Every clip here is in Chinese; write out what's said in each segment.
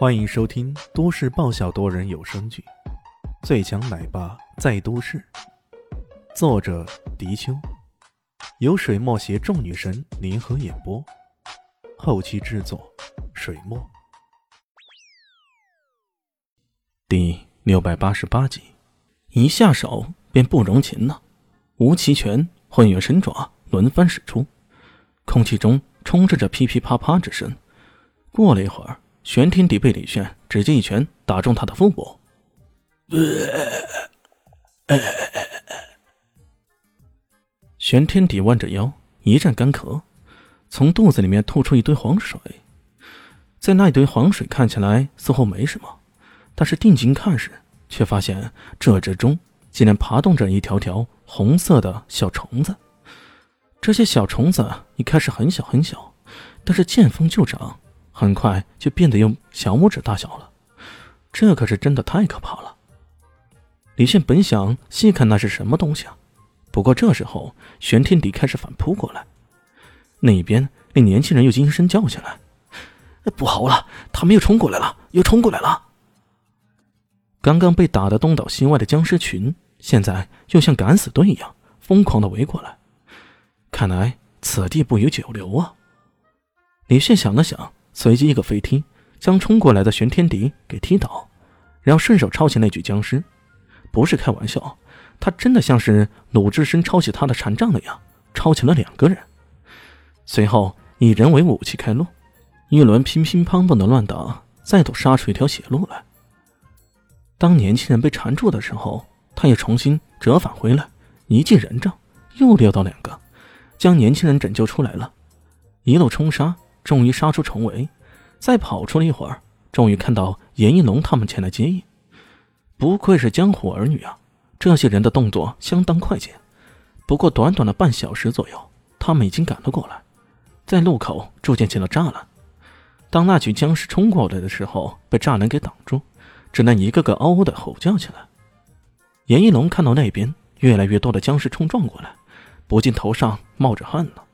欢迎收听都市爆笑多人有声剧《最强奶爸在都市》，作者：迪秋，由水墨携众女神联合演播，后期制作：水墨。第六百八十八集，一下手便不容情了，吴奇拳、混元神爪轮番使出，空气中充斥着噼噼啪啪之声。过了一会儿。玄天帝被李炫直接一拳打中他的腹部，玄天帝弯着腰，一阵干咳，从肚子里面吐出一堆黄水。在那一堆黄水看起来似乎没什么，但是定睛看时，却发现这之中竟然爬动着一条条红色的小虫子。这些小虫子一开始很小很小，但是见风就长。很快就变得有小拇指大小了，这可是真的太可怕了。李现本想细看那是什么东西啊，不过这时候玄天敌开始反扑过来，那边那年轻人又惊声叫起来：“不好了，他们又冲过来了，又冲过来了！”刚刚被打得东倒西歪的僵尸群，现在又像敢死队一样疯狂的围过来，看来此地不宜久留啊。李现想了想。随即一个飞踢，将冲过来的玄天敌给踢倒，然后顺手抄起那具僵尸。不是开玩笑，他真的像是鲁智深抄起他的禅杖那样，抄起了两个人。随后以人为武器开路，一轮乒乒乓乓的乱打，再度杀出一条血路来。当年轻人被缠住的时候，他也重新折返回来，一记人杖又撂倒两个，将年轻人拯救出来了，一路冲杀。终于杀出重围，再跑出了一会儿，终于看到严一龙他们前来接应。不愧是江湖儿女啊！这些人的动作相当快捷。不过短短的半小时左右，他们已经赶了过来，在路口筑建起了栅栏。当那群僵尸冲过来的时候，被栅栏给挡住，只能一个个嗷嗷的吼叫起来。严一龙看到那边越来越多的僵尸冲撞过来，不禁头上冒着汗了。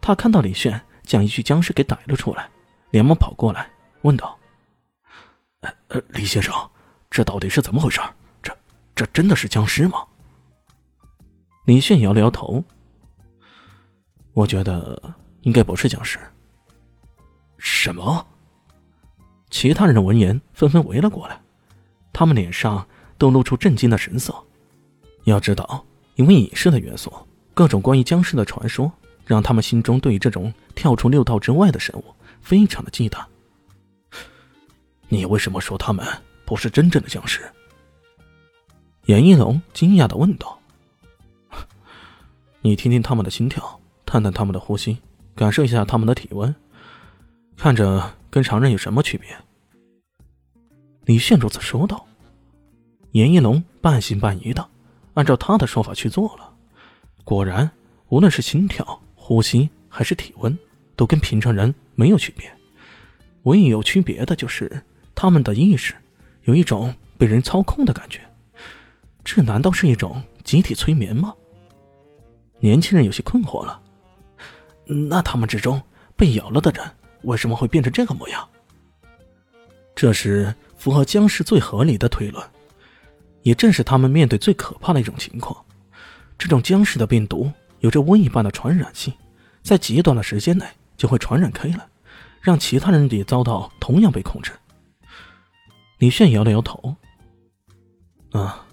他看到李炫。将一具僵尸给逮了出来，连忙跑过来问道：“呃，李先生，这到底是怎么回事？这这真的是僵尸吗？”李炫摇了摇头：“我觉得应该不是僵尸。”什么？其他人的闻言纷纷围了过来，他们脸上都露出震惊的神色。要知道，因为影视的元素，各种关于僵尸的传说。让他们心中对于这种跳出六道之外的生物非常的忌惮。你为什么说他们不是真正的僵尸？严一龙惊讶的问道。你听听他们的心跳，探探他们的呼吸，感受一下他们的体温，看着跟常人有什么区别？李炫如此说道。严一龙半信半疑的按照他的说法去做了，果然，无论是心跳。呼吸还是体温，都跟平常人没有区别，唯一有区别的就是他们的意识有一种被人操控的感觉。这难道是一种集体催眠吗？年轻人有些困惑了。那他们之中被咬了的人为什么会变成这个模样？这是符合僵尸最合理的推论，也正是他们面对最可怕的一种情况。这种僵尸的病毒。有着瘟疫般的传染性，在极短的时间内就会传染开来，让其他人也遭到同样被控制。李炫摇了摇头：“啊，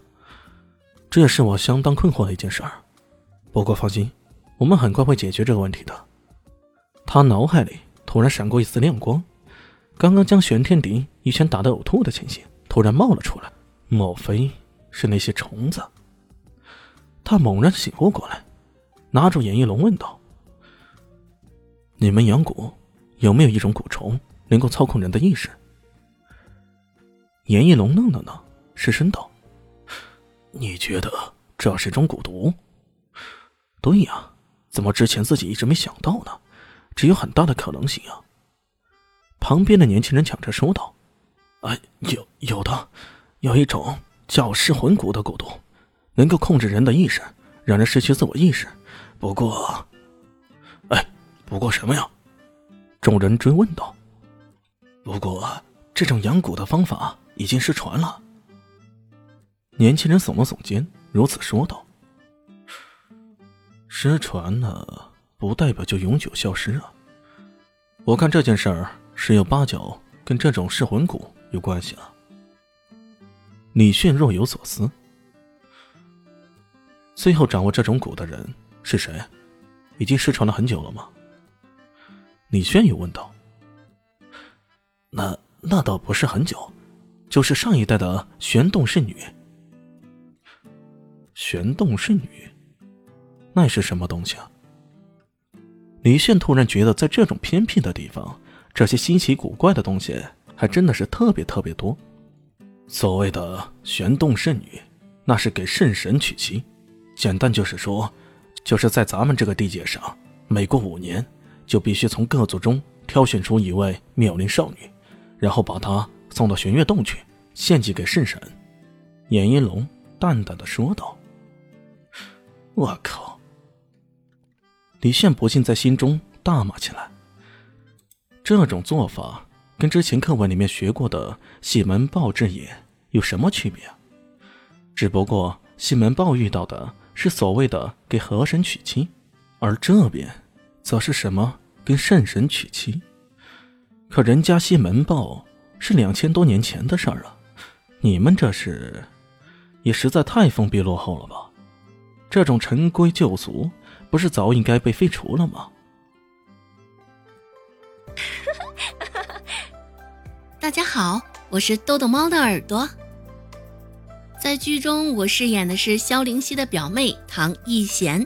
这也是我相当困惑的一件事儿。不过放心，我们很快会解决这个问题的。”他脑海里突然闪过一丝亮光，刚刚将玄天敌一拳打得呕吐的情形突然冒了出来，莫非是那些虫子？他猛然醒悟过来。拿住严一龙问道：“你们养蛊有没有一种蛊虫能够操控人的意识？”严一龙愣了愣，失声道：“你觉得这是一种蛊毒？”“对呀，怎么之前自己一直没想到呢？只有很大的可能性啊！”旁边的年轻人抢着说道：“啊，有有的，有一种叫噬魂蛊的蛊毒，能够控制人的意识，让人失去自我意识。”不过，不过什么呀？众人追问道。不过，这种养蛊的方法已经失传了。年轻人耸了耸肩，如此说道：“失传了，不代表就永久消失啊。我看这件事儿十有八九跟这种噬魂蛊有关系啊。”李迅若有所思。最后掌握这种蛊的人是谁？已经失传了很久了吗？李炫又问道。那那倒不是很久，就是上一代的玄洞圣女。玄洞圣女，那是什么东西啊？李炫突然觉得，在这种偏僻的地方，这些稀奇古怪的东西还真的是特别特别多。所谓的玄洞圣女，那是给圣神娶妻，简单就是说，就是在咱们这个地界上，每过五年，就必须从各族中挑选出一位妙龄少女，然后把她送到玄月洞去，献祭给圣神。严一龙淡淡的说道：“我靠！”李现不禁在心中大骂起来，这种做法。跟之前课文里面学过的西门豹之眼有什么区别？只不过西门豹遇到的是所谓的给河神娶妻，而这边则是什么跟圣神娶妻。可人家西门豹是两千多年前的事儿啊，你们这是也实在太封闭落后了吧？这种陈规旧俗不是早应该被废除了吗？大家好，我是豆豆猫的耳朵。在剧中，我饰演的是萧灵溪的表妹唐艺贤。